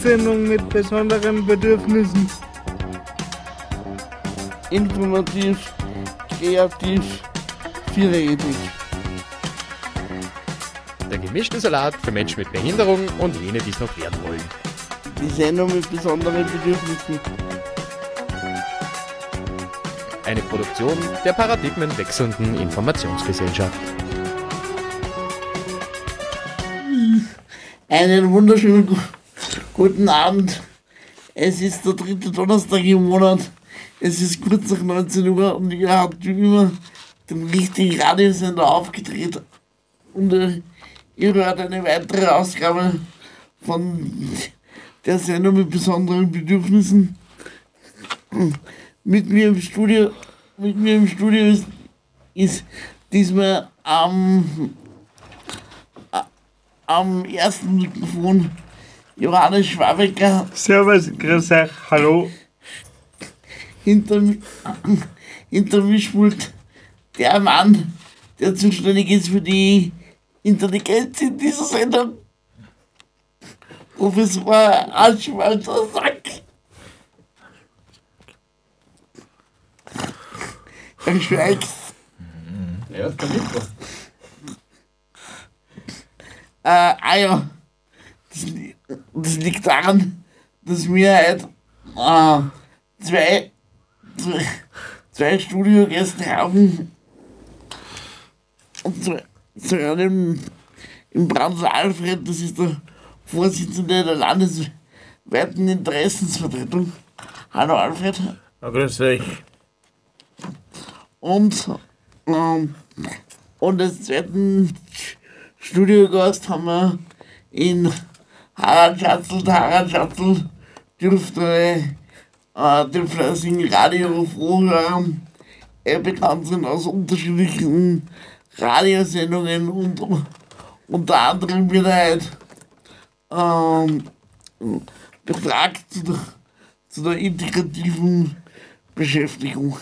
Radiosendung mit besonderen Bedürfnissen. Informativ, kreativ, vielredig. Der gemischte Salat für Menschen mit Behinderung und jene, die es noch werden wollen. Die Sendung mit besonderen Bedürfnissen. Eine Produktion der paradigmenwechselnden Informationsgesellschaft. Einen wunderschönen gu guten Abend. Es ist der dritte Donnerstag im Monat. Es ist kurz nach 19 Uhr und ihr habt wie immer den richtigen Radiosender aufgedreht. Und äh, ihr hört eine weitere Ausgabe von der Sendung mit besonderen Bedürfnissen. Mit mir im Studio, mit mir im Studio ist, ist diesmal am am ersten Mikrofon Johannes Schwabecker. Servus, grüß euch, hallo. Hinter, hinter mir spult der Mann, der zuständig ist für die Intelligenz in dieser Sendung. Professor Aschwalzer Sack. Er schweigt. Ja, ist kein Mikro. Äh, ah ja, das, li- das liegt daran, dass wir halt äh, zwei, zwei, zwei Studiogäste haben. Und zu, zu einem im Brandl Alfred, das ist der Vorsitzende der landesweiten Interessensvertretung. Hallo Alfred. Ja, grüß euch. Und, ähm, und als zweiten Studiogast haben wir in Harald Schatzl. Der Harald Schatzl dürfte äh, den fleißigen Radio hören. Er bekannt sind aus unterschiedlichen Radiosendungen und unter anderem wird halt ähm, befragt zu der, zu der integrativen Beschäftigung.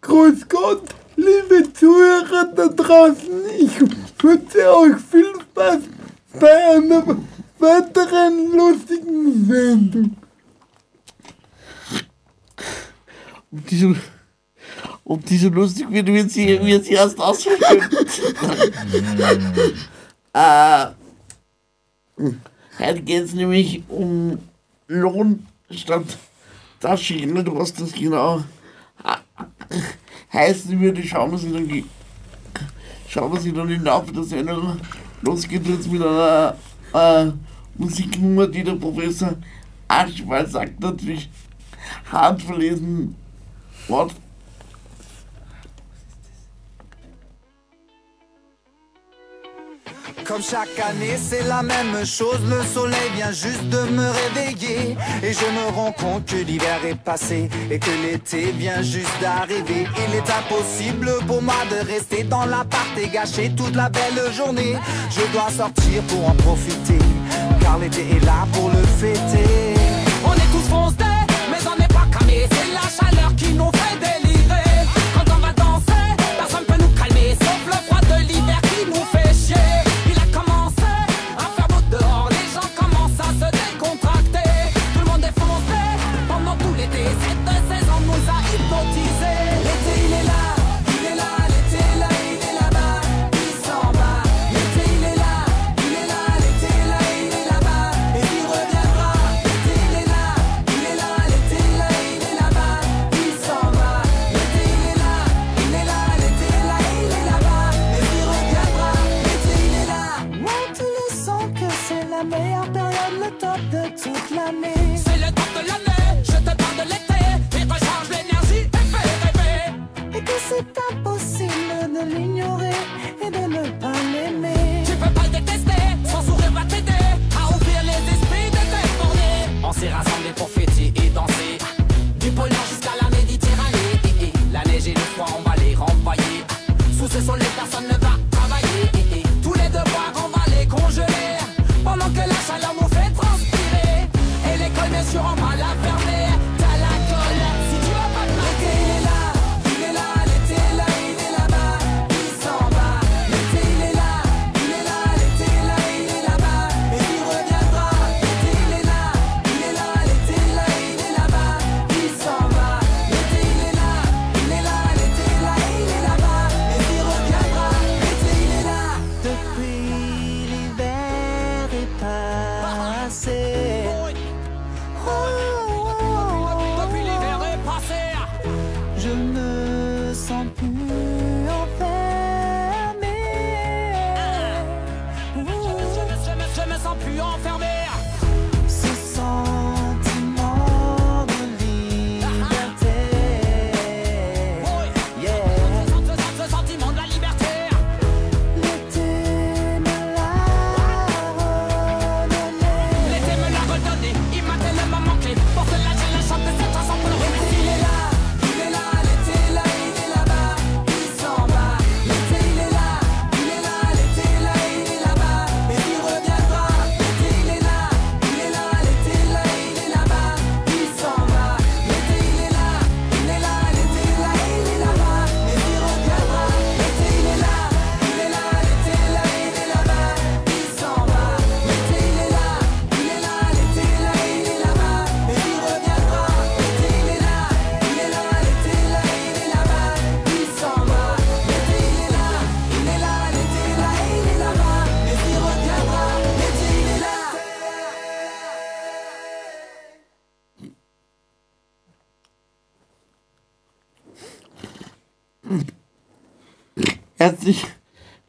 Grüß Gott, liebe Zuhörer da draußen. Ich wünsche euch viel Spaß bei einer weiteren lustigen Sendung. Ob die so, ob die so lustig wird, wird sie, wird sie erst ausführen. äh, heute geht es nämlich um Lohn statt Taschengeld, was das genau heißen würde, schauen wir sich dann, schauen wir sich dann im Laufe der Sendung. Los geht jetzt mit einer äh, Musiknummer, die der Professor Aschwald sagt, natürlich handverlesen Wort. Comme chaque année, c'est la même chose. Le soleil vient juste de me réveiller. Et je me rends compte que l'hiver est passé et que l'été vient juste d'arriver. Il est impossible pour moi de rester dans l'appart et gâcher toute la belle journée. Je dois sortir pour en profiter. Car l'été est là pour le fêter. On est tous foncés, mais on n'est pas camés. C'est la chaleur qui nous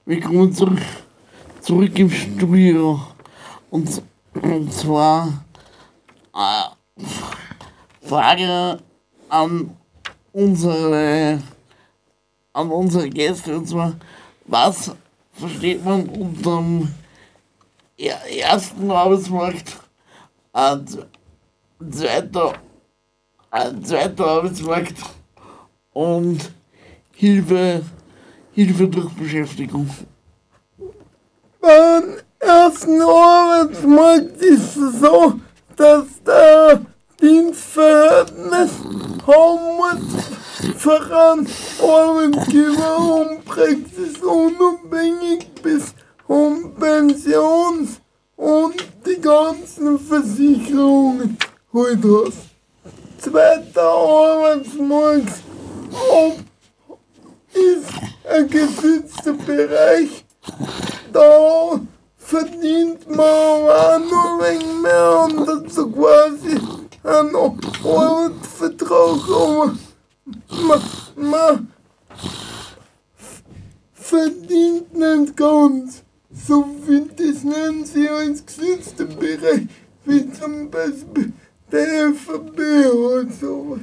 willkommen zurück, zurück im Studio. Und, und zwar äh, Frage an unsere, an unsere Gäste. Und zwar, was versteht man unter dem er- ersten Arbeitsmarkt, äh, zweiter, äh, zweiter Arbeitsmarkt und Hilfe, Hilfe durch Beschäftigung. Beim ersten Arbeitsmarkt ist es so, dass der Dienstverhältnis voran Arbeitgeber und Praxis unabhängig bis um Pensions- und die ganzen Versicherungen halt hast. Zweiter Arbeitsmarkt ob, ist ein geschützter Bereich. Da verdient man auch nur ein wenig mehr und dazu quasi einen Arbeitsvertrag, aber man, man verdient nicht ganz. So viel, das nennen sie als geschützter Bereich, wie zum Beispiel der FAB oder sowas.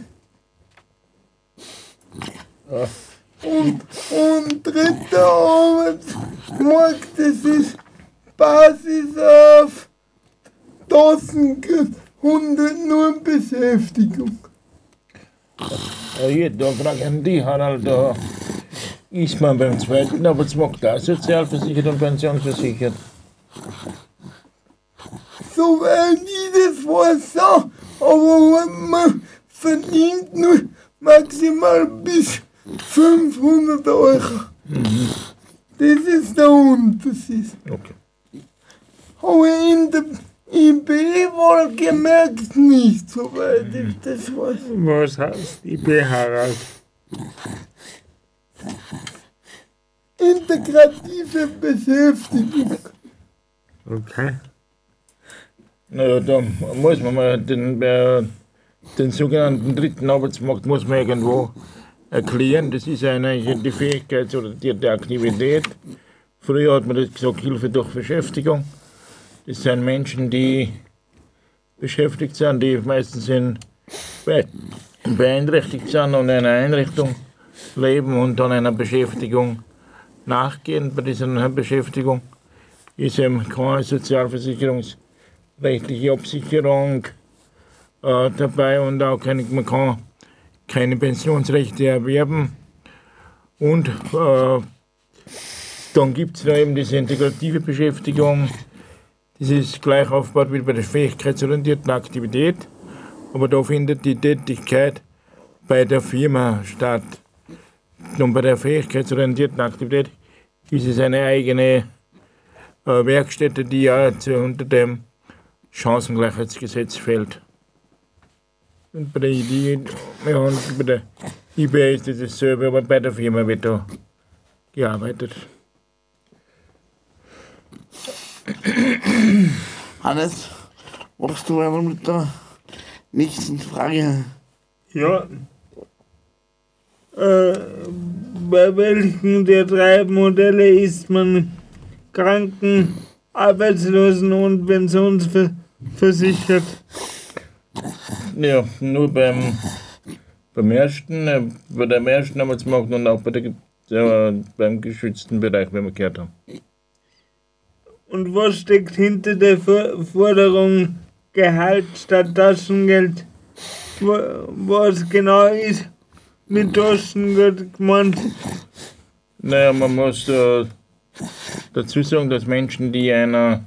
Und, und dritter Arbeitsmarkt, das ist Basis auf 1100 nur Beschäftigung. Ja, jede Frage an die, Harald. Da ist man beim zweiten Arbeitsmarkt auch sozialversichert und pensionsversichert. Soweit ich das weiß, aber man verdient nur maximal bis 500 Euro. Das ist der Unterschied. Okay. Aber in der IB wohlgemerkt nicht, soweit ich das weiß. Was heißt IB, Harald? Integrative Beschäftigung. Okay. Naja, da muss man mal den, äh, den sogenannten dritten Arbeitsmarkt muss man irgendwo erklären. Das ist eine die fähigkeitsorientierte Aktivität. Früher hat man das gesagt, Hilfe durch Beschäftigung. Das sind Menschen, die beschäftigt sind, die meistens in be- beeinträchtigt sind und in einer Einrichtung leben und dann einer Beschäftigung nachgehen. Bei dieser Beschäftigung ist eben keine sozialversicherungsrechtliche Absicherung äh, dabei und auch keine, man kann keine Pensionsrechte erwerben. Und äh, dann gibt es eben diese integrative Beschäftigung. Das ist gleich aufgebaut wie bei der fähigkeitsorientierten Aktivität, aber da findet die Tätigkeit bei der Firma statt. Und bei der fähigkeitsorientierten Aktivität ist es eine eigene äh, Werkstätte, die ja unter dem Chancengleichheitsgesetz fällt. Und bei der, IDE, ja, und bei der IBA ist es dasselbe, aber bei der Firma wird da gearbeitet. Hannes, machst du weiter mit der nächsten Frage? Ja. Äh, bei welchen der drei Modelle ist man Kranken-, Arbeitslosen- und Pensionsversichert? Ja, nur beim, beim ersten, äh, bei dem ersten Arbeitsmarkt und auch bei der, äh, beim geschützten Bereich, wenn wir gehört haben. Und was steckt hinter der For- Forderung Gehalt statt Taschengeld? Wa- Was genau ist mit Taschengeld gemeint? Naja, man muss äh, dazu sagen, dass Menschen, die einer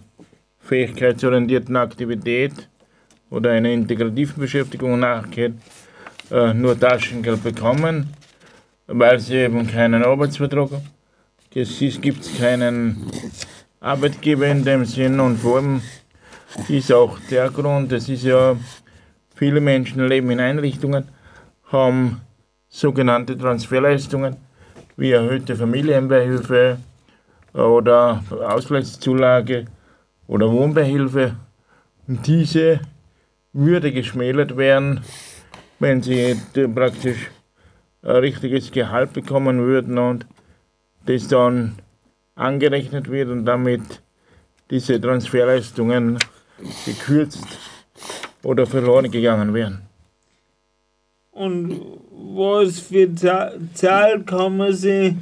fähigkeitsorientierten Aktivität oder einer integrativen Beschäftigung nachgehen, äh, nur Taschengeld bekommen, weil sie eben keinen Arbeitsvertrag haben. Es gibt keinen Arbeitgeber in dem Sinn und vor allem ist auch der Grund, das ist ja, viele Menschen leben in Einrichtungen, haben sogenannte Transferleistungen wie erhöhte Familienbeihilfe oder Ausgleichszulage oder Wohnbeihilfe. Und diese würde geschmälert werden, wenn sie d- praktisch ein richtiges Gehalt bekommen würden und das dann angerechnet wird und damit diese Transferleistungen gekürzt oder verloren gegangen wären. Und was für Za- Zahl kann man sich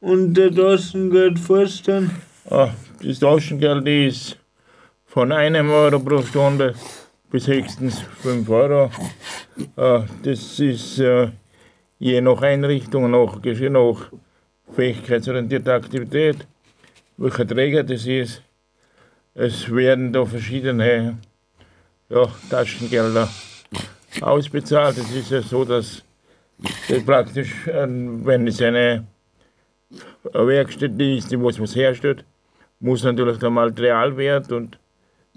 unter Taschengeld vorstellen? Ah, das Taschengeld ist von einem Euro pro Stunde bis höchstens 5 Euro. Ah, das ist äh, je nach Einrichtung, nach, nach fähigkeitsorientierter Aktivität, welcher Träger das ist. Es werden da verschiedene ja, Taschengelder ausbezahlt. Es ist ja so, dass das praktisch, äh, wenn es eine Werkstätte ist, die was herstellt, muss natürlich der Materialwert und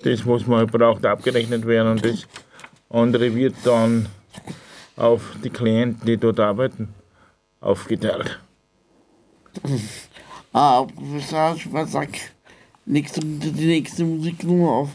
das, was man braucht, abgerechnet werden und das andere wird dann auf die Klienten, die dort arbeiten, aufgeteilt. Ah, Professor Schwarzack, nächste, die nächste Musiknummer auf.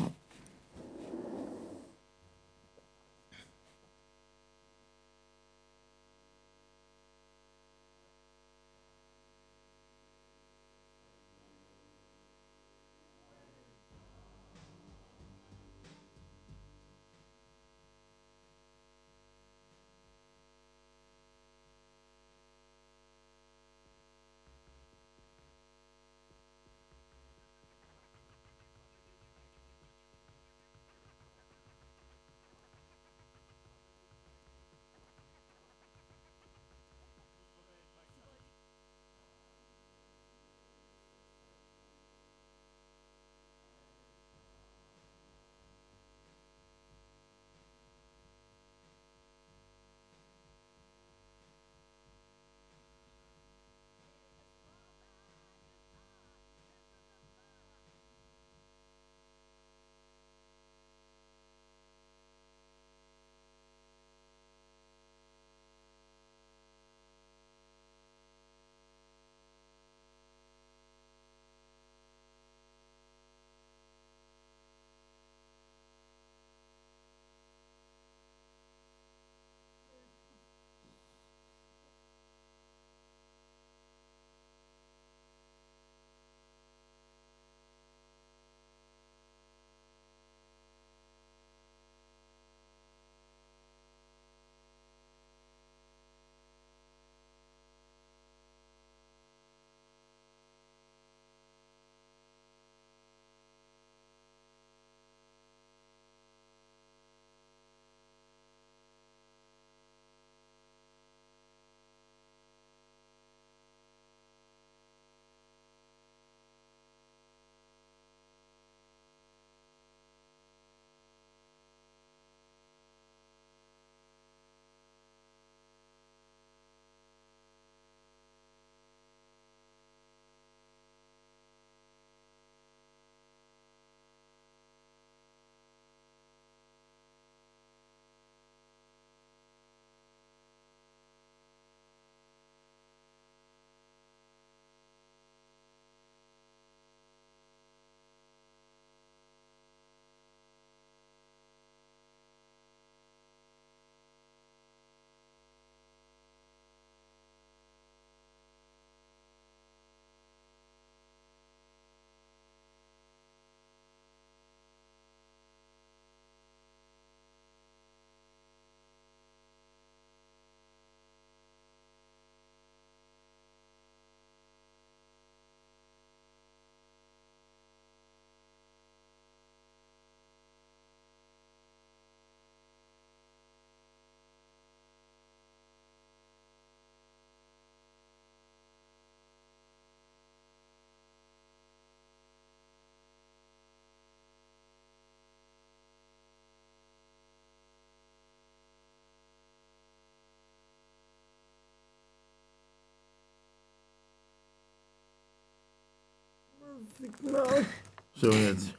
So jetzt.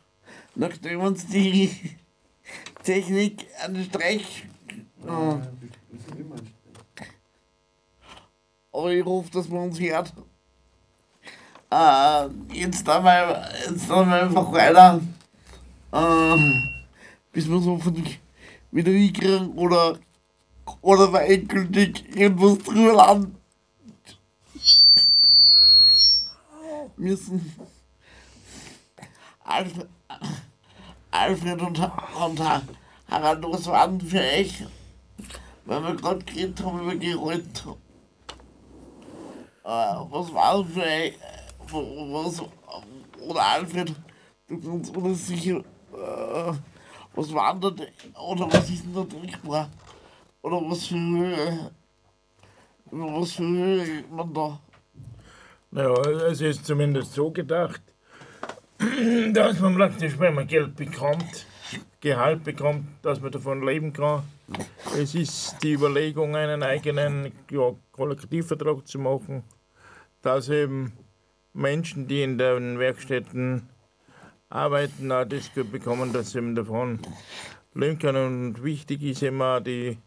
Nachdem uns die Technik einen Streich. Äh, aber ich hoffe, dass man uns hört. Äh, jetzt dann mal, jetzt dann mal einfach weiter. Äh, bis wir so von wieder hinkriegen oder, oder wir endgültig irgendwas drüber landen. müssen Alfred, und, und Harald, was war denn für euch? Weil wir gerade geredet haben über Geralt. Äh, was war für euch? Was, oder Alfred, du kannst oder sicher, äh, was war denn da, oder was ist denn da trinkbar? Oder was für Höhe, was für Höhe man da? Naja, es ist zumindest so gedacht, dass man praktisch, wenn man Geld bekommt, Gehalt bekommt, dass man davon leben kann. Es ist die Überlegung, einen eigenen ja, Kollektivvertrag zu machen, dass eben Menschen, die in den Werkstätten arbeiten, auch das Geld bekommen, dass sie eben davon leben können. Und wichtig ist immer die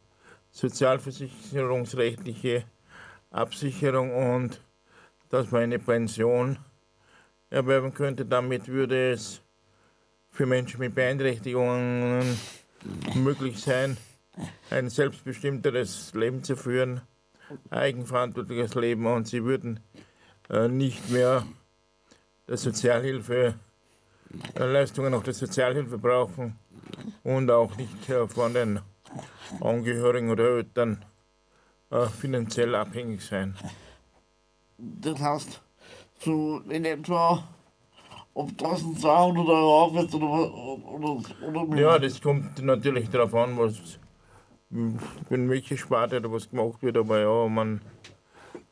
sozialversicherungsrechtliche Absicherung und dass man eine Pension erwerben könnte. Damit würde es für Menschen mit Beeinträchtigungen möglich sein, ein selbstbestimmteres Leben zu führen, eigenverantwortliches Leben und sie würden äh, nicht mehr der Sozialhilfe, äh, Leistungen nach der Sozialhilfe brauchen und auch nicht äh, von den Angehörigen oder Eltern äh, finanziell abhängig sein. Das heißt, so in etwa ob 1200 Euro aufwärts oder, oder, oder mehr. Ja, das kommt natürlich darauf an, was, in welche Sparte oder was gemacht wird, aber ja, man,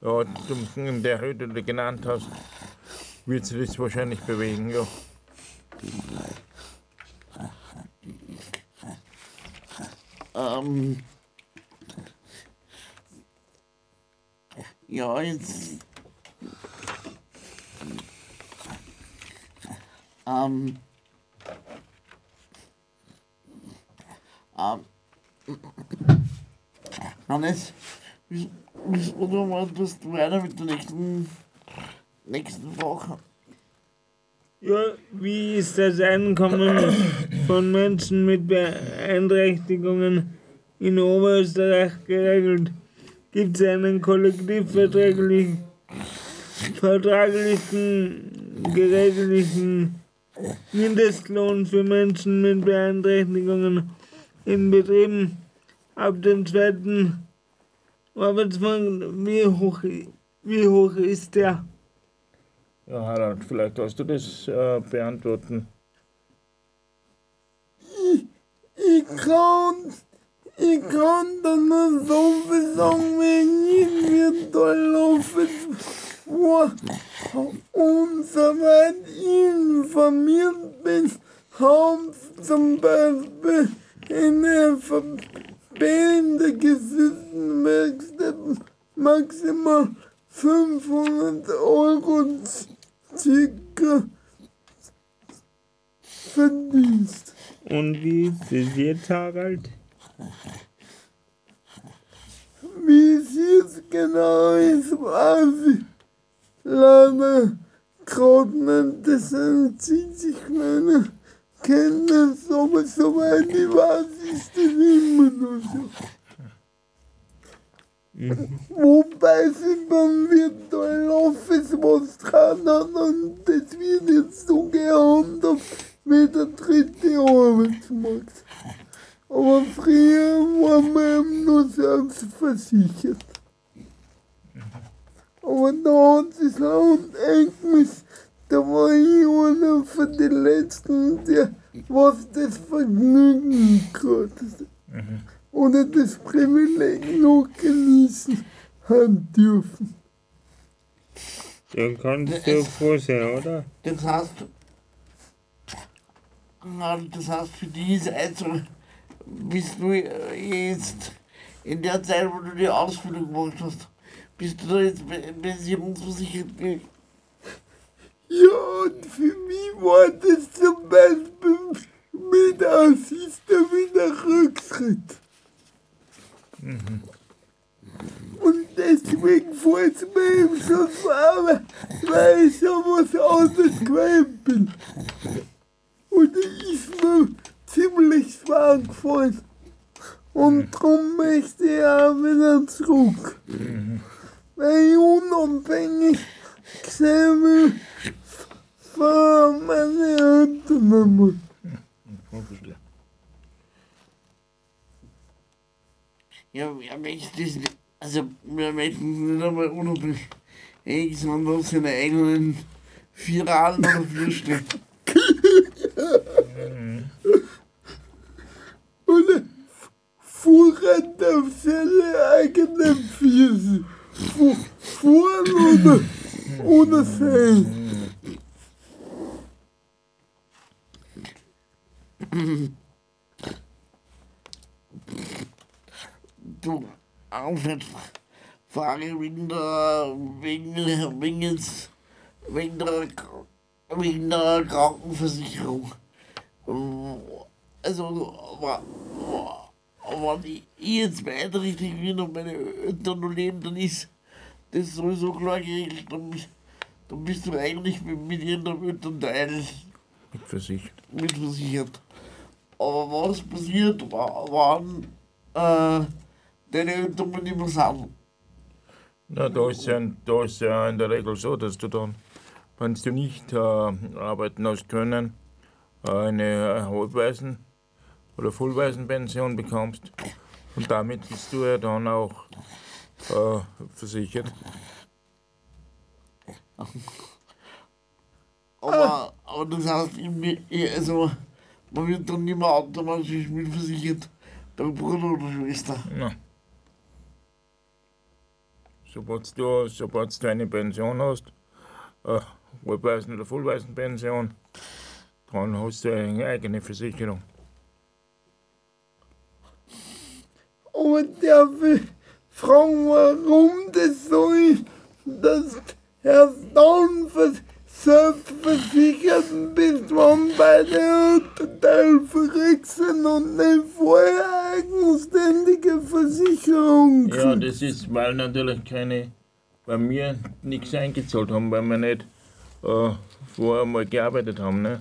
ja, zum- in der Höhe, die du genannt hast, wird sich das wahrscheinlich bewegen, ja. Ähm, ja, jetzt. Ähm. Ähm. Hannes, wie, wie, oder mal tust du weiter mit der nächsten, nächsten Woche? Ja, wie ist das Einkommen von Menschen mit Beeinträchtigungen in Oberösterreich geregelt? Gibt es einen kollektivvertraglichen vertraglichen, geregelten Mindestlohn für Menschen mit Beeinträchtigungen in Betrieben ab dem zweiten Arbeitsmarkt? Wie hoch, wie hoch ist der? Ja, Harald, vielleicht kannst du das äh, beantworten. Ich kann, ich kann da nur so viel sagen, wenn ich mir da soweit ich informiert bin, haben zum Beispiel in der Verbände Werkstätten maximal 500 Euro circa Verdienst. Und wie ist es jetzt, Harald? Wie es jetzt genau ist, weiß ich gerade nicht. Das entzieht sich meiner Kenntnis, aber soweit ich weiß, ist das immer noch so. Wobei sie beim virtuellen Office was dran hat und das wird jetzt so gehandhabt wie der dritte Arbeitsmarkt. Aber früher war man nur selbst versichert. Aber da hat sich laut eingemischt, da war ich einer von den Letzten, der was das Vergnügen hatte. Oder das Privileg noch genießen haben dürfen. Dann kannst du froh sein, oder? Das heißt, ja, das heißt für diese also bist du äh, jetzt in der Zeit, wo du die Ausbildung gemacht hast, bist du da jetzt be- pensionsversichert? ge- Ja, und für mich war das zum Beispiel mit Assisten wieder Rückschritt. Und deswegen fällt es mir eben so schwer, weil ich schon was anderes gewöhnt bin. Und es ist mir ziemlich schwer gefallen. Und darum möchte ich auch wieder zurück. Weil ich unabhängig gesehen, von meinen Eltern. Ich verstehe. Ja, wir möchten das nicht, also wir möchten nicht einmal unabhängig sein auf seine eigenen vier Raden oder vier stehen. Und er fuhren auf seine eigenen Füße. Fu fuhren oder, oder sein. Du, Alfred, frage wegen der, wegen, wegen, jetzt- wegen der, wegen der Krankenversicherung. Also, war, war, wenn ich jetzt beeinträchtigt bin und meine Eltern noch leben, dann ist das sowieso klar geregelt. Dann, dann bist du eigentlich mit, mit ihrem Elternteil Mitversichert. mitversichert. Aber was passiert, wa- wann äh, deine Eltern mit ihm sind? Na, da ist ja, da ist ja in der Regel so, dass du dann, wenn du nicht äh, arbeiten hast können, eine Halbwaisen- oder Vollwaisenpension bekommst. Und damit bist du ja dann auch äh, versichert. Aber, aber das heißt, also, man wird dann nicht mehr automatisch mitversichert, bei Bruder oder Schwester. Na. Sobald du, sobald du eine Pension hast, äh, Halbwaisen- oder Vollwaisenpension, dann hast du eine eigene Versicherung. Aber darf ich fragen, warum das so ist, dass erst dann vers- selbstversichert bist, beide Elternteile verreckt sind und nicht vorher eigenständige Versicherung Ja, das ist, weil natürlich keine bei mir nichts eingezahlt haben, weil wir nicht äh, vorher mal gearbeitet haben. Ne?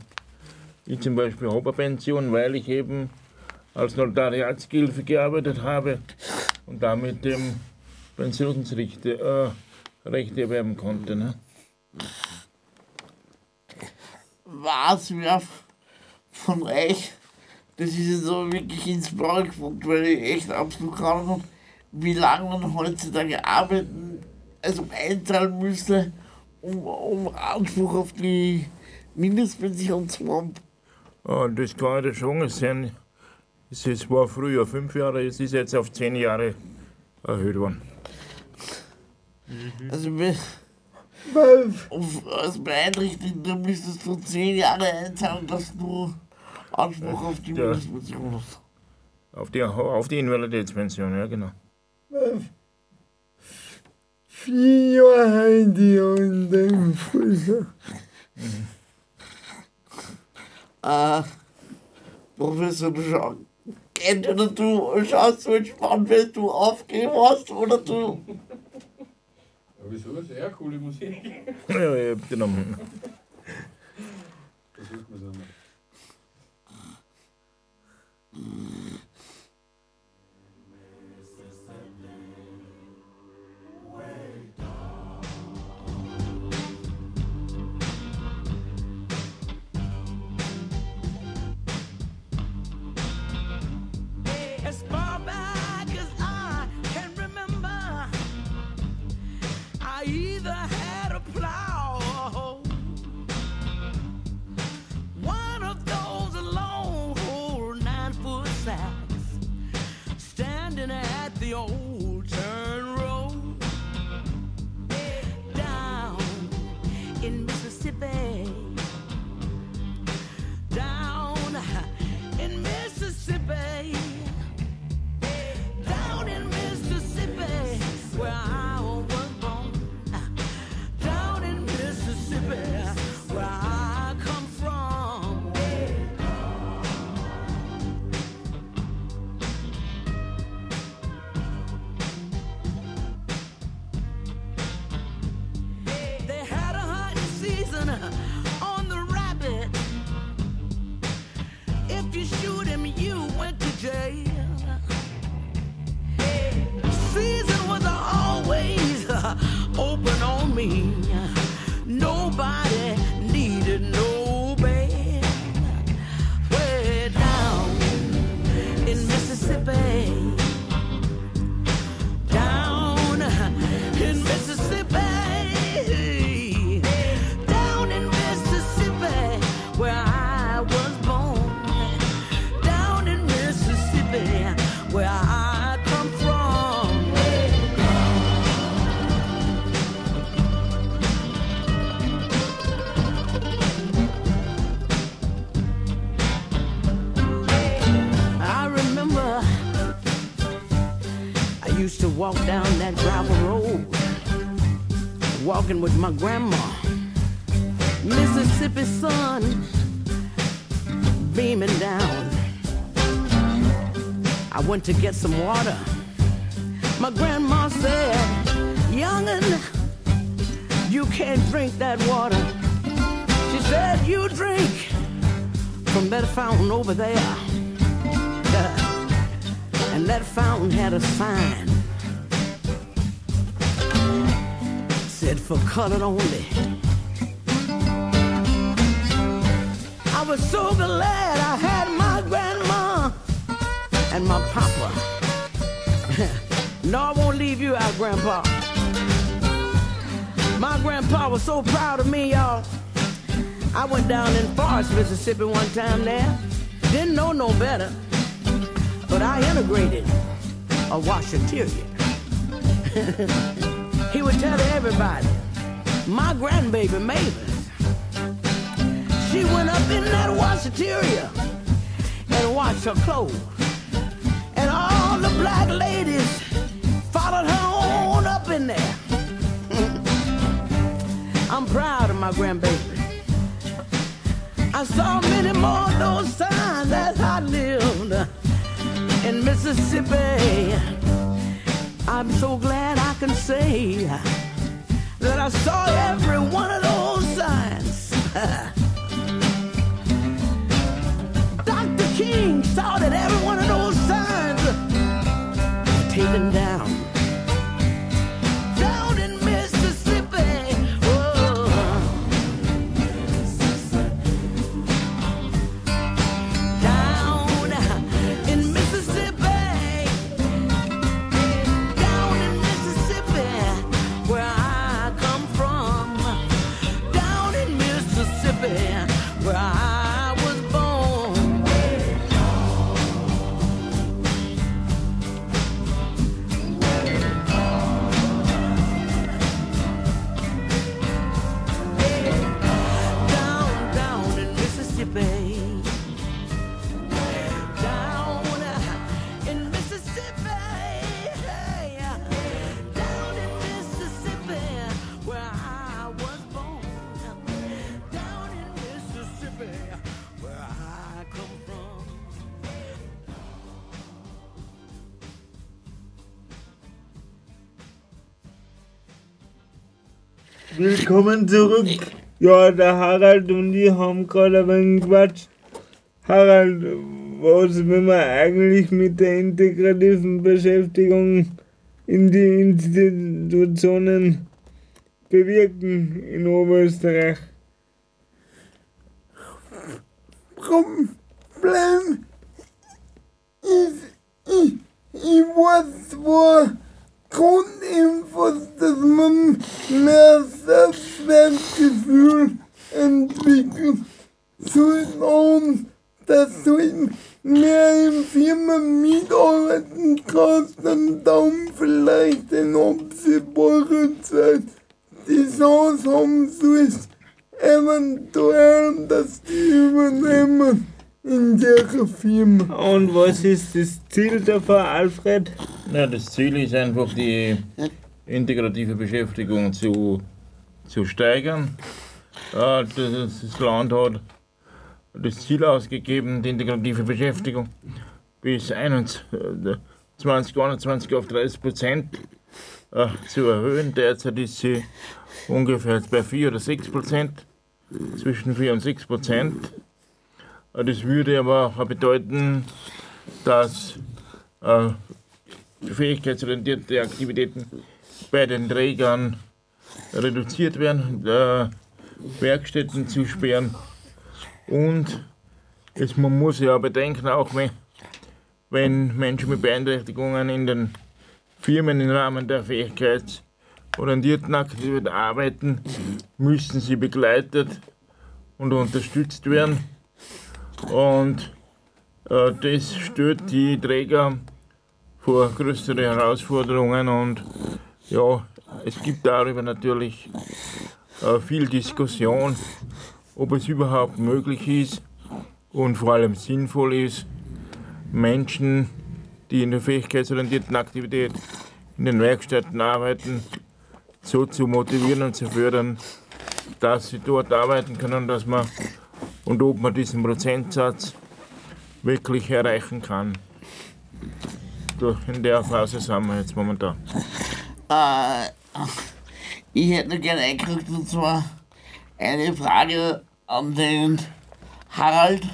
Ich zum Beispiel habe eine Pension, weil ich eben als Notariatshilfe gearbeitet habe und damit dem Pensionsrechte äh, Rechte erwerben konnte. Ne? Was wer von euch, das ist jetzt aber wirklich ins Blaue gefragt, weil ich echt absolut keine Ahnung habe, wie lange man heutzutage arbeiten, also einzahlen müsste, um, um Anspruch auf die Mindestpension zu haben. Ja, das kann ja schon sein. Es war früher fünf Jahre, es ist jetzt auf zehn Jahre erhöht worden. Also wenn- als Beeinträchtigter müsstest du zehn Jahre einzahlen, dass du Anspruch auf die Ja. Mindestpension hast. Auf die, auf die Invaliditätspension, ja genau. vier Jahre Heidi in dem Fall. Äh, Professor, du entweder du schaust so entspannt, wenn du aufgeben hast, oder du. Aber wieso? Sehr coole Musik. Ja, ich hab genommen. Versucht man es einmal. As used to walk down that gravel road, walking with my grandma. Mississippi sun beaming down. I went to get some water. My grandma said, Youngin', you can't drink that water. She said, You drink from that fountain over there. And that fountain had a sign. Said for colored only. I was so glad I had my grandma and my papa. no, I won't leave you out, Grandpa. My grandpa was so proud of me, y'all. I went down in Forest, Mississippi one time there. Didn't know no better, but I integrated a washateria. he would tell everybody, my grandbaby Mavis, she went up in that washateria and washed her clothes. And all the black ladies followed her on up in there. I'm proud of my grandbaby. I saw many more of those signs as I lived in Mississippi. I'm so glad I can say that I saw every one of those signs. Dr. King saw that every one of those signs taken down. Willkommen zurück. Ja, der Harald und ich haben gerade ein wenig gequatscht. Harald, was will man eigentlich mit der integrativen Beschäftigung in die Institutionen bewirken in Oberösterreich? Problem ist, ich, ich weiß zwar Grundinfos, dass man mehr Selbstwertgefühl entwickeln sollte und das sollten mehr in Firmen mitarbeiten, kosten dann vielleicht in absehbarer Zeit. Die Chance haben sollst, eventuell das übernehmen in der Firma. Und was ist das Ziel davon, Alfred? Ja, das Ziel ist einfach, die integrative Beschäftigung zu, zu steigern. Das, das Land hat das Ziel ausgegeben, die integrative Beschäftigung bis 21, äh, 2021 auf 30 Prozent äh, zu erhöhen. Derzeit ist sie ungefähr bei 4 oder 6 Prozent, zwischen 4 und 6 Prozent. Das würde aber bedeuten, dass äh, fähigkeitsorientierte Aktivitäten bei den Trägern reduziert werden, äh, Werkstätten zu sperren. Und es, man muss ja bedenken, auch wenn, wenn Menschen mit Beeinträchtigungen in den Firmen im Rahmen der fähigkeitsorientierten Aktivität arbeiten, müssen sie begleitet und unterstützt werden. Und äh, das stellt die Träger vor größere Herausforderungen und ja, es gibt darüber natürlich äh, viel Diskussion, ob es überhaupt möglich ist und vor allem sinnvoll ist, Menschen die in der fähigkeitsorientierten Aktivität in den Werkstätten arbeiten, so zu motivieren und zu fördern, dass sie dort arbeiten können, dass man und ob man diesen Prozentsatz wirklich erreichen kann. In der Phase sind wir jetzt momentan. Äh, ich hätte gerne eingekriegt und zwar eine Frage an den Harald.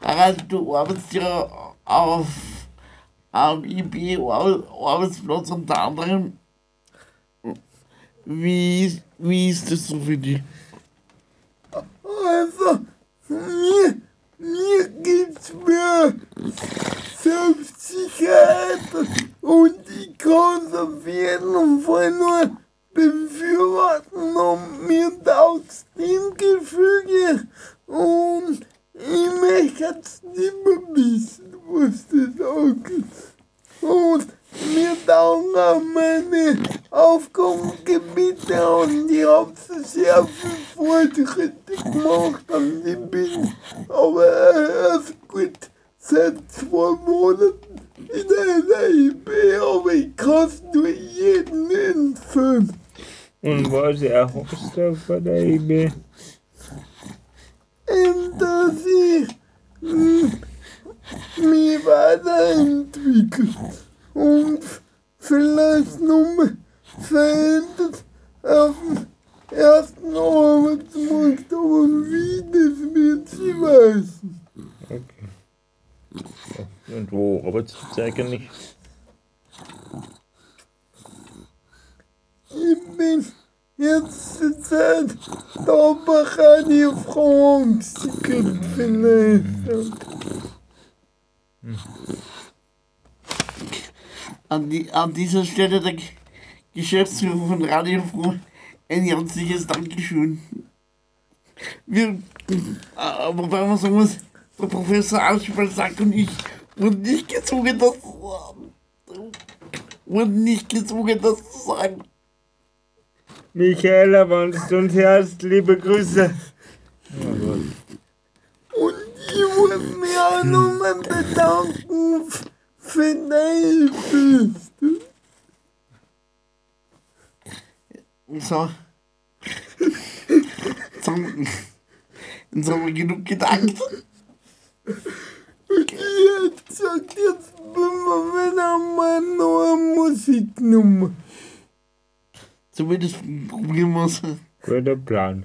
Harald, du arbeitest ja auf am IB-Arbeitsplatz unter anderem. Wie, wie ist das so für dich? Mir, mir geht's mir Selbstsicherheit und ich kann's auf jeden Fall nur befürworten und mir taugt's dem Gefüge und ich möchte jetzt nicht mehr wissen, was das angeht. Und mir taugen auch meine Aufgabengebiete und ich habe sehr viel Fortschritte gemacht und ich bin aber erst gut seit zwei Monaten in einer IB, aber ich kann es nur jedem empfehlen. Und was erhoffst du von der IB? Und dass ich mm, mich weiterentwickle und vielleicht nochmal verändert auf dem ersten Arbeitsmarkt, aber wie, das wird sie wissen. Und wo arbeitest du eigentlich? Ich bin jetzt zur Zeit da bei Radio France, vielleicht. An, die, an dieser Stelle der G- Geschäftsführer von Radio Froh ein herzliches Dankeschön. Wir, äh, wobei man sagen muss, der Professor Aschbalsack und ich wurden nicht gezwungen, das wurden nicht gezwungen, das zu sagen. Michaela, wenn du uns hörst, liebe Grüße. Und ich muss mich auch nochmal bedanken deine Hilfe. So. Jetzt haben, jetzt wir genug hätte gesagt, jetzt bin wir wieder mal noch eine Musiknummer. Zumindest probieren wir es. Guter Plan.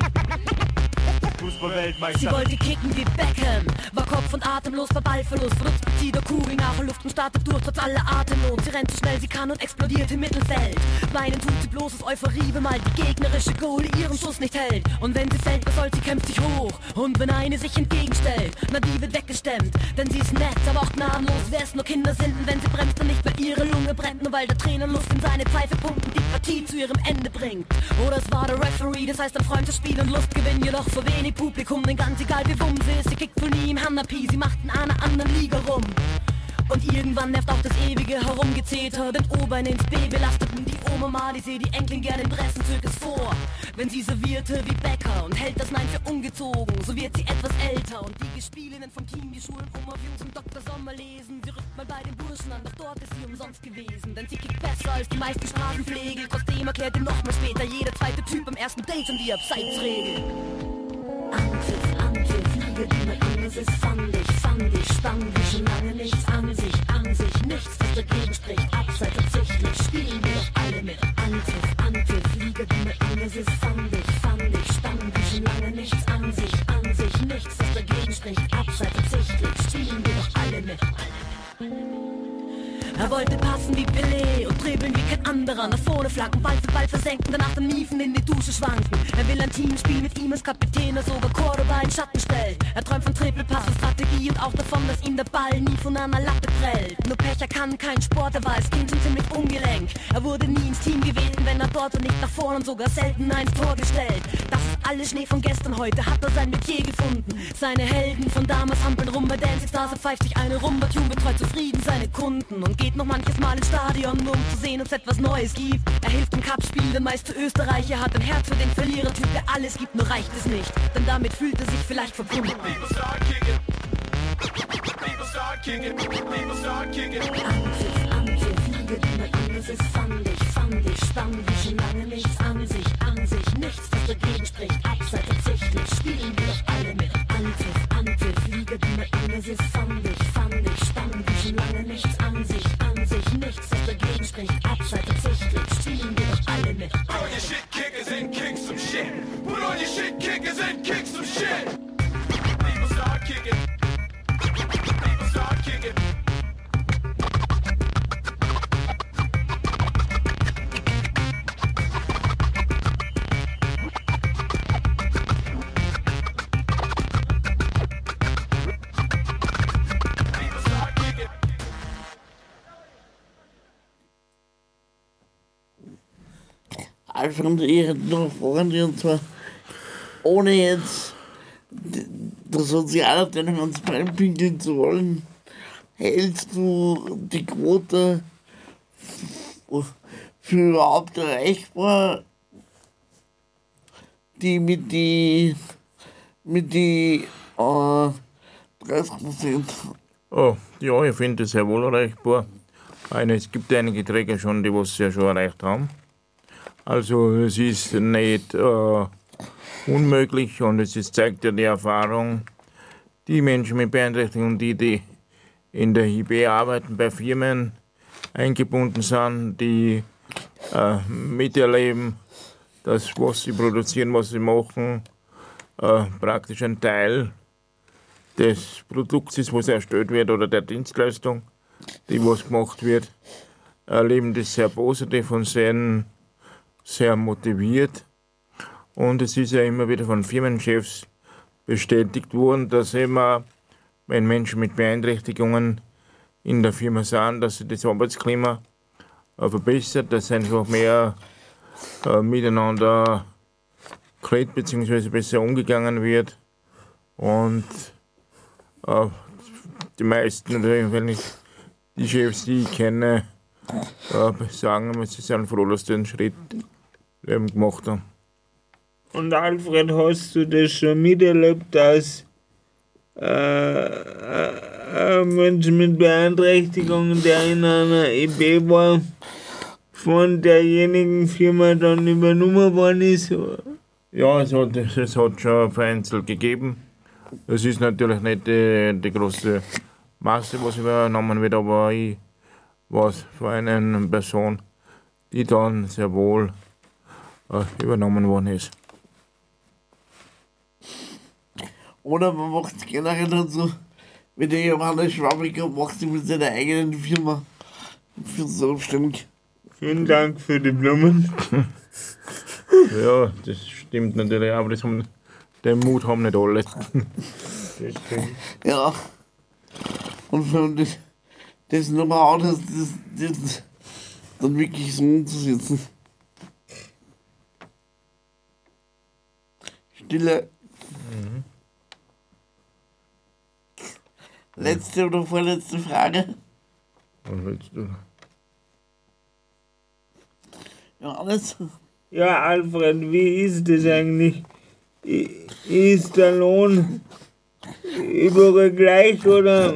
Sie wollte kicken wie Beckham, war Kopf und atemlos bei Ballverlust, benutzt Peptido, Kugel nach der Luft und startet durch trotz aller Atemnot. Sie rennt so schnell sie kann und explodiert im Mittelfeld. Weinen tut sie bloß aus Euphorie, wenn mal die gegnerische Goalie ihren Schuss nicht hält. Und wenn sie fällt, was soll sie, kämpft sich hoch. Und wenn eine sich entgegenstellt, na die wird weggestemmt. Denn sie ist nett, aber auch gnadenlos. Wär's nur Kinder sind, wenn sie bremst und nicht, weil ihre Lunge brennt. Nur weil der Trainer Lust in seine Pfeife pumpt und die Partie zu ihrem Ende bringt. Oder es war der Referee, das heißt ein Freundschaftsspiel und Lustgewinn. Jedoch für wenig Publikum, denn ganz egal wie wumm sie ist. Sie kickt nie im Hanapi, sie macht in einer anderen Liga rum. Und irgendwann nervt auch das ewige Herumgezeter, denn Obern ins B belasteten die Oma mal, die seht die Enkelin gern im Dressenzirkus vor. Wenn sie servierte wie Bäcker und hält das Nein für ungezogen, so wird sie etwas älter und die Gespielinnen vom Team, die Schulen um auf Jungs und Dr. Sommer lesen. Sie rückt mal bei den Burschen an, doch dort ist sie umsonst gewesen, denn sie kickt besser als die meisten Straßenpflegel. Trotzdem erklärt ihr nochmal später jeder zweite Typ am ersten Date um die Abseitsregel. Anpfiff, Anpfiff, Die man ist, ist sandig, sandig, spann wie schon lange nichts an sich, an sich, nichts, was dagegen spricht, abseits absichtlich, spielen wir doch alle mit. Anpfiff, Anpfiff, Liebe, die man ist, ist sandig, sandig, spann wie schon lange nichts an sich, an sich, nichts, was dagegen spricht, abseits Er wollte passen wie Pelé und dribbeln wie kein anderer. Nach vorne flanken, Ball für Ball versenken, danach dann Niefen in die Dusche schwanken. Er will ein Teamspiel mit ihm als Kapitän, der sogar Cordoba in Schatten stellt. Er träumt von Triple Pass und Strategie und auch davon, dass ihm der Ball nie von einer Latte prellt. Nur Pech, er kann keinen Sport, er war als Kind schon ziemlich ungelenk. Er wurde nie ins Team gewählt, wenn er dort und nicht nach vorn und sogar selten eins Tor gestellt. Das ist alles Schnee von gestern, heute hat er sein Metier gefunden. Seine Helden von damals hampeln rum bei Dancing Stars, er pfeift sich eine rum, Tune betreut zufrieden seine Kunden und geht noch manches Mal ins Stadion, nur um zu sehen, ob es etwas Neues gibt. Er hilft im Cup-Spiel, der meiste Österreicher hat ein Herz für den Verlierertyp, der alles gibt, nur reicht es nicht. Denn damit fühlt er sich vielleicht verbunden. Anpfiff, Anpfiff, liege immer ihm, es ist fandig, fandig, spann schon lange nichts an sich, an sich, nichts, das dagegen spricht, abseits absichtlich, spielen wir doch alle mit. Anpfiff, Anpfiff, liege immer ihm, es ist einfach Freunde und zwar ohne jetzt d- der Sozialabteilung ans Bein pinkeln zu wollen, hältst du die Quote für überhaupt erreichbar, die mit die mit die äh, 30 Prozent. Oh, ja, ich finde es sehr wohl erreichbar. Es gibt einige Träger schon, die was ja schon erreicht haben. Also es ist nicht äh, unmöglich und es ist, zeigt ja die Erfahrung, die Menschen mit Beeinträchtigungen, die, die in der IB arbeiten, bei Firmen eingebunden sind, die äh, miterleben, dass was sie produzieren, was sie machen, äh, praktisch ein Teil des Produkts ist, was erstellt wird, oder der Dienstleistung, die was gemacht wird, erleben das sehr positiv und sind sehr motiviert. Und es ist ja immer wieder von Firmenchefs bestätigt worden, dass immer, wenn Menschen mit Beeinträchtigungen in der Firma sind, dass sich das Arbeitsklima äh, verbessert, dass einfach mehr äh, miteinander geredet bzw. besser umgegangen wird. Und äh, die meisten, wenn ich die Chefs, die ich kenne, äh, sagen, sie sind froh, dass sie den Schritt eben gemacht haben. Und Alfred, hast du das schon miterlebt, dass äh, äh, ein Mensch mit Beeinträchtigungen, der in einer EB war, von derjenigen Firma dann übernommen worden ist? Ja, es hat, es hat schon vereinzelt gegeben. Es ist natürlich nicht die, die große Masse, was übernommen wird, aber ich weiß von einer Person, die dann sehr wohl äh, übernommen worden ist. Oder man macht es generell dann so, wie der Johannes Schwabiger macht sie mit seiner eigenen Firma für selbstständig. Vielen Dank für die Blumen. Ja, das stimmt natürlich, aber das haben, den Mut haben nicht alle. Stimmt. Ja. Und für das, das Know-how, das, das, das dann wirklich so umzusetzen. Stille. Letzte oder vorletzte Frage. Was willst du? Johannes. Ja, Alfred, wie ist das eigentlich? Ist der Lohn überall gleich oder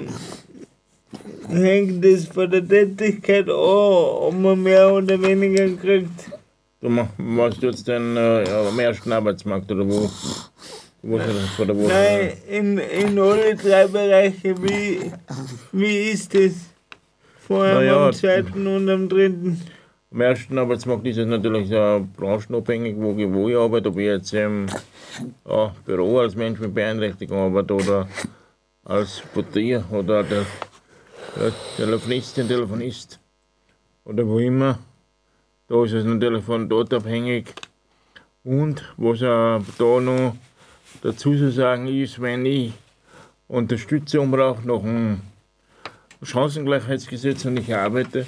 hängt es von der Tätigkeit an, ob man mehr oder weniger kriegt? Du ma- warst du jetzt denn äh, ja, am ersten Arbeitsmarkt oder wo? wo ist das Woche? Nein, in, in alle drei Bereiche, wie, wie ist das? Vor allem Naja, am zweiten und am dritten. Am ersten Arbeitsmarkt ist es natürlich äh, branchenabhängig, wo, ich- wo ich arbeite, ob ich jetzt im ja, Büro als Mensch mit Beeinträchtigung arbeite oder als Portier oder der, der Telefonistin, Telefonist oder wo immer. Da ist es natürlich von dort abhängig. Und was auch da noch dazu zu sagen ist, wenn ich Unterstützung brauche nach dem Chancengleichheitsgesetz und ich arbeite,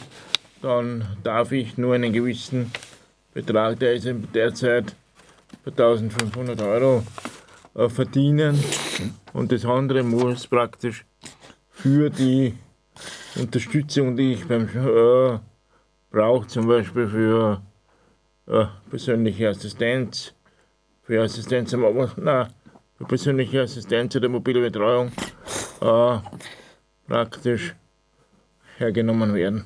dann darf ich nur einen gewissen Betrag, der ist derzeit bei 1500 Euro, äh, verdienen. Und das andere muss praktisch für die Unterstützung, die ich beim äh, brauche, zum Beispiel für äh, persönliche Assistenz, für Assistenz am nein, für persönliche Assistenz oder mobile Betreuung äh, praktisch hergenommen werden.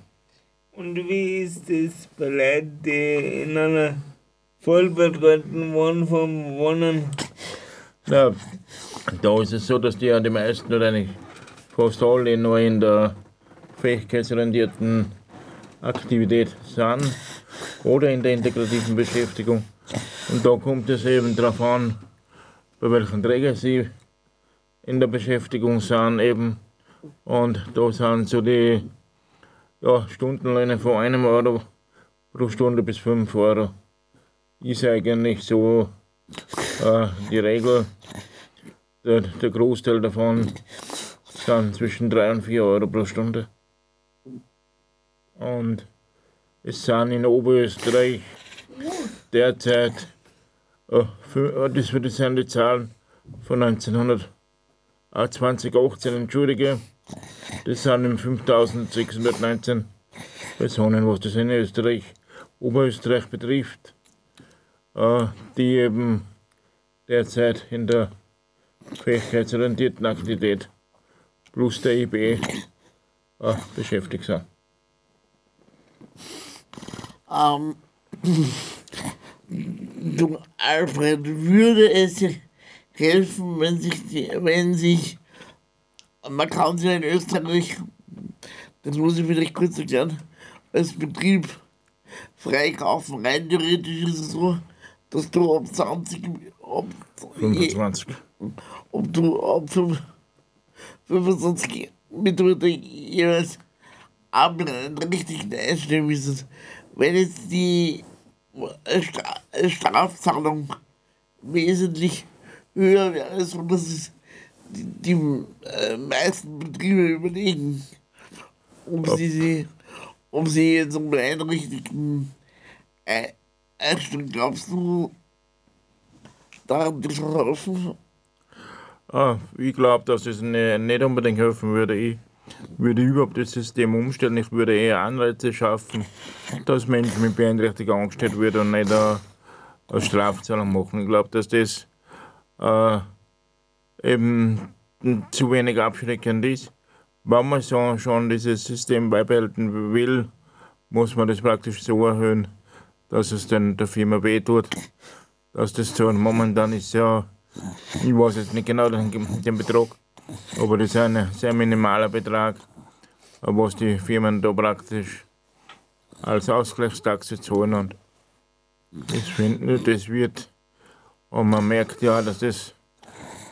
Und wie ist es bei Leuten, die in einer vollbetreuten Wohnform wohnen? Ja, da ist es so, dass die ja die meisten oder eigentlich fast alle noch in der fähigkeitsorientierten Aktivität sind oder in der integrativen Beschäftigung. Und da kommt es eben darauf an, bei welchen Träger sie in der Beschäftigung sind eben. Und da sind so die ja, Stundenlöhne von einem Euro pro Stunde bis 5 Euro. Ist eigentlich so äh, die Regel. Der, der Großteil davon sind zwischen 3 und 4 Euro pro Stunde. Und es sind in Oberösterreich derzeit, äh, das das sind die Zahlen von 1900, äh, 2018, entschuldige, das sind im 5619 Personen, was das in Österreich, Oberösterreich betrifft, äh, die eben derzeit in der fähigkeitsorientierten Aktivität plus der IB äh, beschäftigt sind. Ähm, du, Alfred, würde es helfen, wenn sich, die, wenn sich, man kann sich in Österreich, das muss ich vielleicht kurz erklären, als Betrieb freikaufen. Rein theoretisch ist es so, dass du ab 20, ab, 25. ob du ab 5 25 Mitarbeiter jeweils richtig einstellen müsstest. Wenn jetzt die Stra- Strafzahlung wesentlich höher wäre, so dass es die, die äh, meisten Betriebe überlegen, ob sie sie, ob sie jetzt um einen richtigen äh, einstellen. Glaubst du, da hat dir schon geholfen? Ah, ich glaube, dass es ne, nicht unbedingt helfen würde. Ich würde überhaupt das System umstellen. Ich würde eher Anreize schaffen, dass Menschen mit Beeinträchtigung angestellt werden und nicht eine, eine Strafzahlung machen. Ich glaube, dass das äh, eben zu wenig abschreckend ist. Wenn man so schon dieses System beibehalten will, muss man das praktisch so erhöhen, dass es dann der Firma wehtut. Dass das so momentan ist ja ich weiß jetzt nicht genau den, den Betrag, aber das ist ein sehr minimaler Betrag, was die Firmen da praktisch als Ausgleichstaxe zahlen. Und das, find, das wird, und man merkt ja, dass das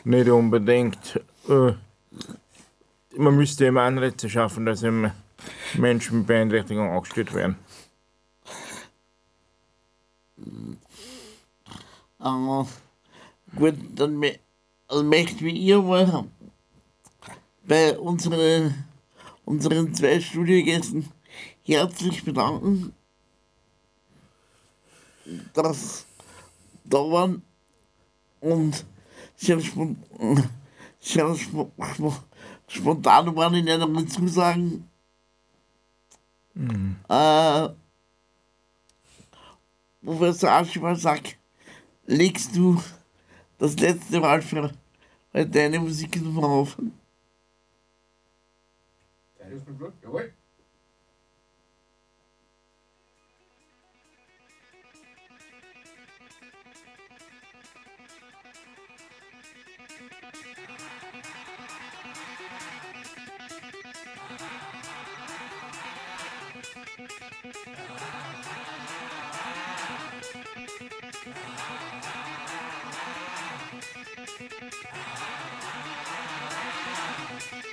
nicht unbedingt, äh, man müsste eben Anreize schaffen, dass eben Menschen mit Beeinträchtigung angestellt werden. Aber gut, dann mö- also möchten wir ihr mal bei unseren, unseren zwei Studiogästen herzlich bedanken, dass da waren und sehr, spon sehr spo spo spontan waren in ihren Zusagen. Äh, Professor Aschmann sagt, legst du das letzte Mal für deine Musiknummer auf? det er sgu flot. Jo, ikke? Thank you. Música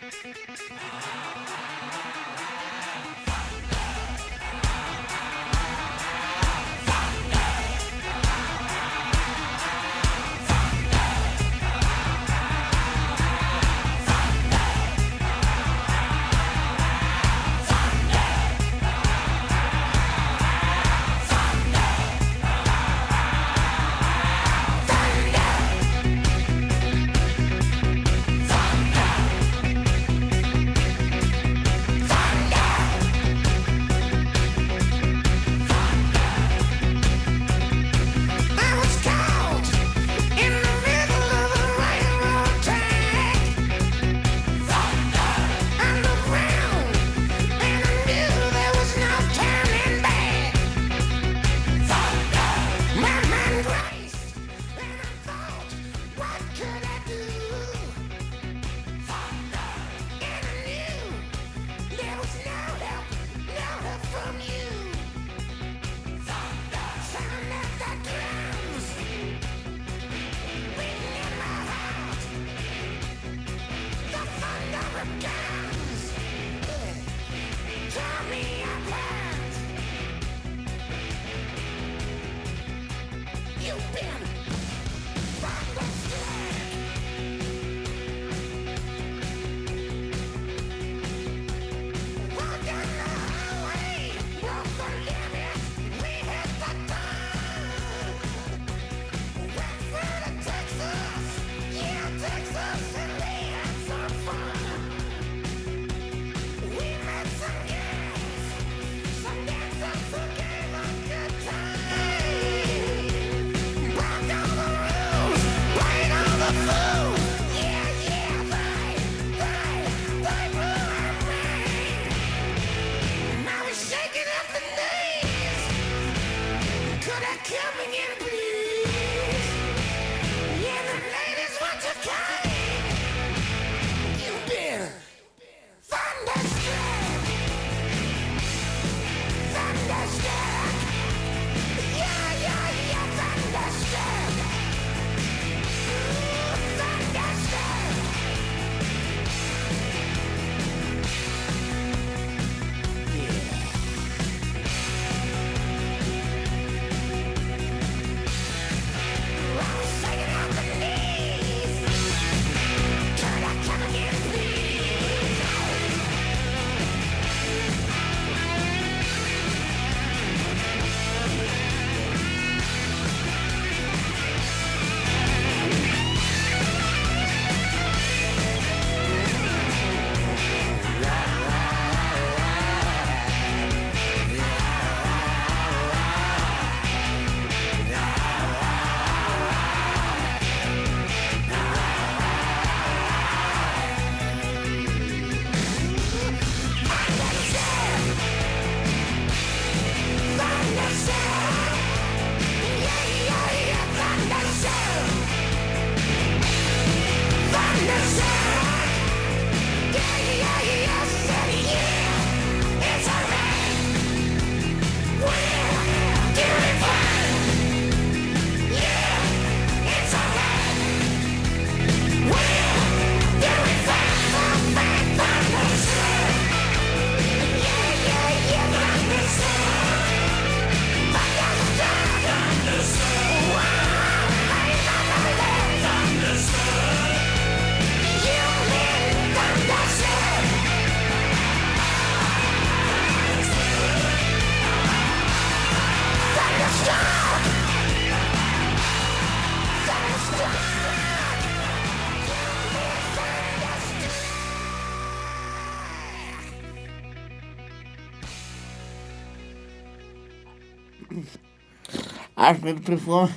Alfred, bevor,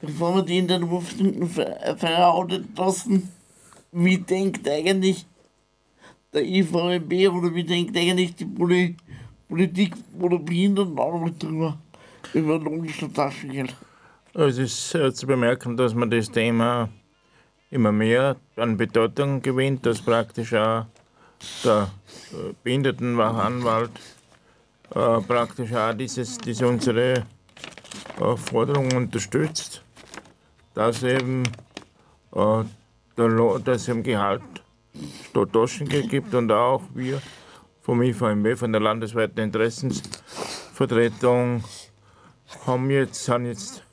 bevor wir die in den Wurfstunden ver verrautet lassen, wie denkt eigentlich der IVMB oder wie denkt eigentlich die Poli Politik oder Behindertenarbeit drüber, über statt Taschengeld? Es ist äh, zu bemerken, dass man das Thema immer mehr an Bedeutung gewinnt, dass praktisch auch der äh, Behindertenwachanwalt äh, praktisch auch dieses, diese unsere Forderung unterstützt, dass eben äh, der dass im Gehalt Taschengeld gibt und auch wir vom IVMW, von der landesweiten Interessensvertretung, haben jetzt, sind jetzt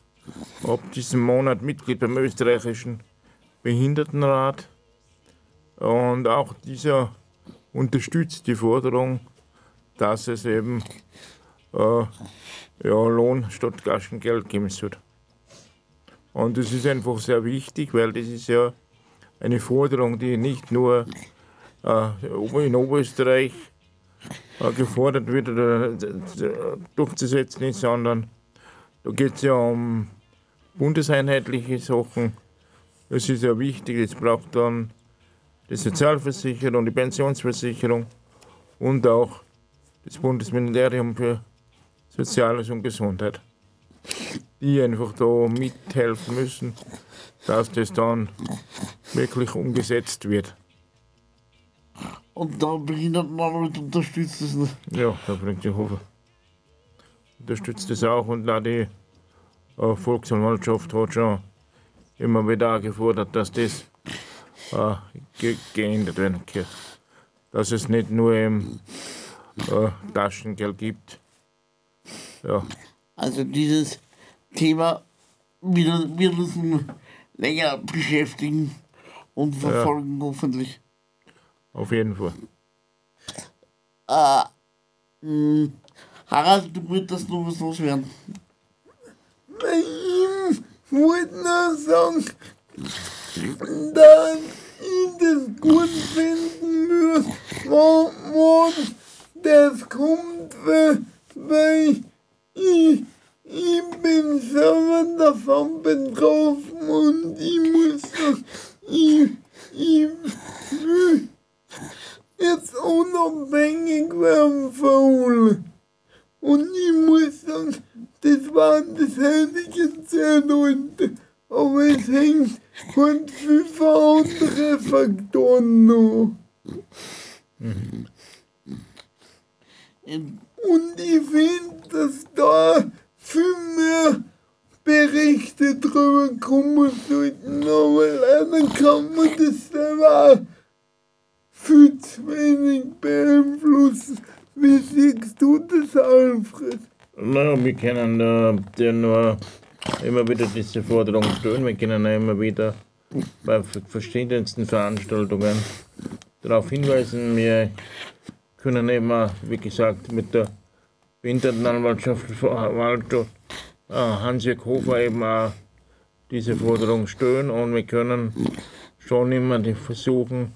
ab diesem Monat Mitglied beim österreichischen Behindertenrat. Und auch dieser unterstützt die Forderung, dass es eben äh, ja, Lohn statt Taschengeld geben soll. Und das ist einfach sehr wichtig, weil das ist ja eine Forderung, die nicht nur äh, in Oberösterreich äh, gefordert wird oder äh, durchzusetzen ist, sondern da geht es ja um bundeseinheitliche Sachen. Es ist ja wichtig, es braucht dann die Sozialversicherung, die Pensionsversicherung und auch das Bundesministerium für Soziales und Gesundheit, die einfach da mithelfen müssen, dass das dann wirklich umgesetzt wird. Und da Behindertenarbeit unterstützt es nicht. Ja, da bringt die Hofer. Unterstützt das auch und auch die äh, Volksanwaltschaft hat schon immer wieder gefordert, dass das äh, ge geändert werden kann. Dass es nicht nur im äh, Taschengeld gibt. Ja. Also dieses Thema wir, wir müssen länger beschäftigen und verfolgen hoffentlich. Auf jeden Fall. Äh, mh, Harald, du würdest noch was loswerden. Bei ihm wollte nur sagen, dass ich das gut finden wann, wann das kommt, weil, weil ich, ich bin selber davon betroffen und ich muss sagen, ich, ich will jetzt unabhängig werden von allem. Und ich muss sagen, das waren das hätte ich jetzt sehr Leute. Aber es hängt von vielen anderen Faktoren noch. Und ich finde, dass da viel mehr Berichte drüber kommen sollten, aber leider kann man das selber auch viel zu wenig beeinflussen. Wie siehst du das, Alfred? Na, wir können äh, dir nur wieder diese Forderung stellen. Wir können auch immer wieder bei verschiedensten Veranstaltungen darauf hinweisen. Wir können immer, wie gesagt, mit der Winteranwaltschaft Verwaltung äh, Hans-Jörg Hofer eben auch diese Forderung stellen und wir können schon immer versuchen,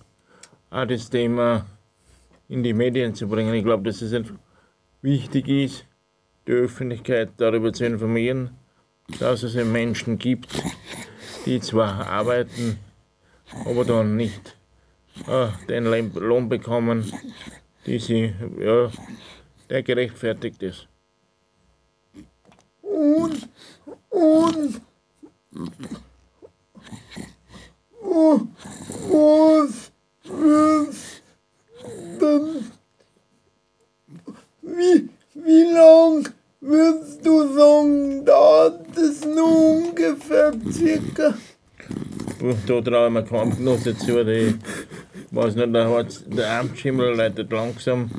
auch das Thema in die Medien zu bringen. Ich glaube, dass es wichtig ist, die Öffentlichkeit darüber zu informieren, dass es Menschen gibt, die zwar arbeiten, aber dann nicht äh, den Lohn- bekommen, die sie, ja, der gerechtfertigt ist. Und, und, wo, was wird dann, wie, wie lang würdest du sagen, dauert das noch ungefähr circa? Da traue ich mir kaum genug dazu. Die, weiß nicht, der, hat's- der Amtsschimmel leitet langsam,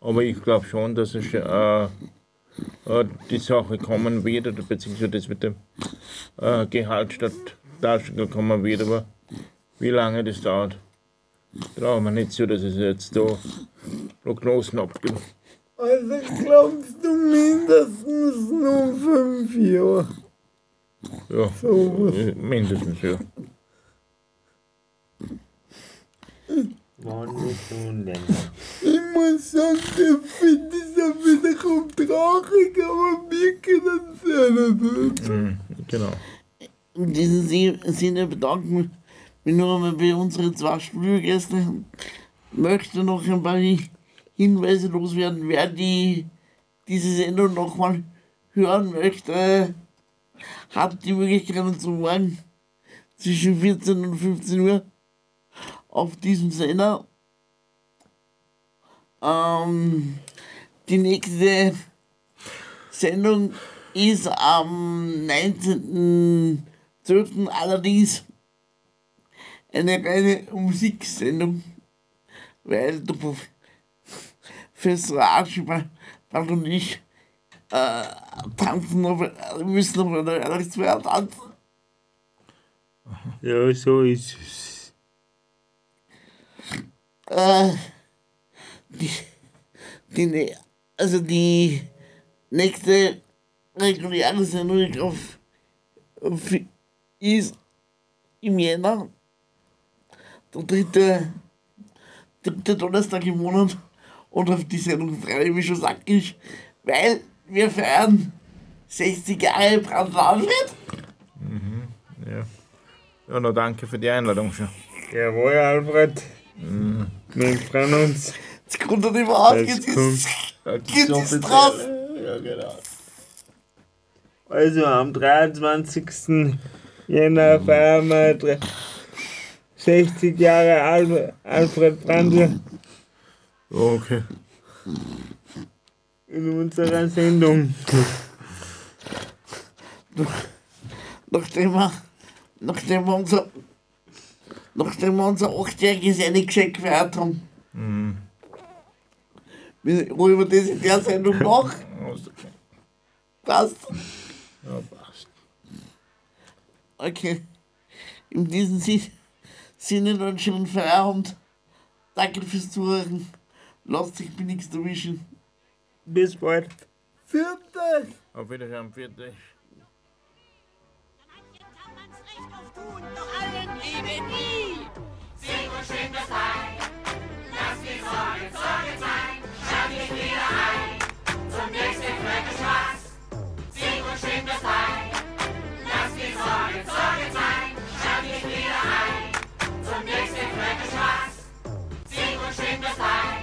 aber ich glaube schon, dass es äh, äh, die Sache kommen wird, oder beziehungsweise das mit dem äh, Gehalt statt Taschengeld kommen wird, aber wie lange das dauert, traue ich mir nicht zu, dass es jetzt da Prognosen abgibt. Also glaubst du mindestens noch fünf Jahre? Ja, So. äh, mindestens, ja. Ich muss sagen, der finde ich auch wiederum traurig, aber wir können es ja nicht. Mhm, genau. In diesem Si- Sinne bedanken wir noch einmal bei unseren zwei Studiogäste. Möchte noch ein paar Hinweise loswerden, wer die, diese Sendung nochmal hören möchte, hat die Möglichkeit zu morgen zwischen 14 und 15 Uhr auf diesem Sender. Ähm, die nächste Sendung ist am 19.12. allerdings eine reine Musiksendung, weil der Archibald und ich äh, tanzen auf, müssen auf einer Weihnachtsfeier tanzen. Ja, so ist es. Äh, die, die, ne- also die nächste reguläre Sendung auf, auf, ist im Jänner, der dritte, dritte Donnerstag im Monat. Und auf die Sendung freue ich mich schon sackig, weil wir feiern 60 Jahre Brand Alfred. Mhm, ja. Ja, na danke für die Einladung schon. Jawohl, Alfred. Mhm. Wir freuen uns. Jetzt kommt er nicht mehr Jetzt ist, ist drauf. Ja, genau. Also am 23. Jänner feiern wir dre- 60 Jahre Al Alfred Brandl Okay. in unserer Sendung. nachdem wir, nachdem wir unser, nachdem wir unser achtjähriges Ende-Geschenk gefeiert haben. Mhm. Wie- Wo wir das in der Sendung machen, Also, passt. Ja, passt. Okay. In diesem Sin- Sinne noch einen schönen Feierabend. Danke fürs Zuhören. Lass sich mir nichts erwischen. Bis bald. Viertel! Auf Wiedersehen, viertel. Tun, doch allen lebe nie. Sing und schwing das Heil, lass die Sorgen Sorgen sein, schau dich wieder ein, zum nächsten Flecke Spaß. Sing und schwing das Heil, lass die Sorgen Sorgen sein, schau dich wieder ein, zum nächsten Flecke Spaß. Sing und schwing das Heil.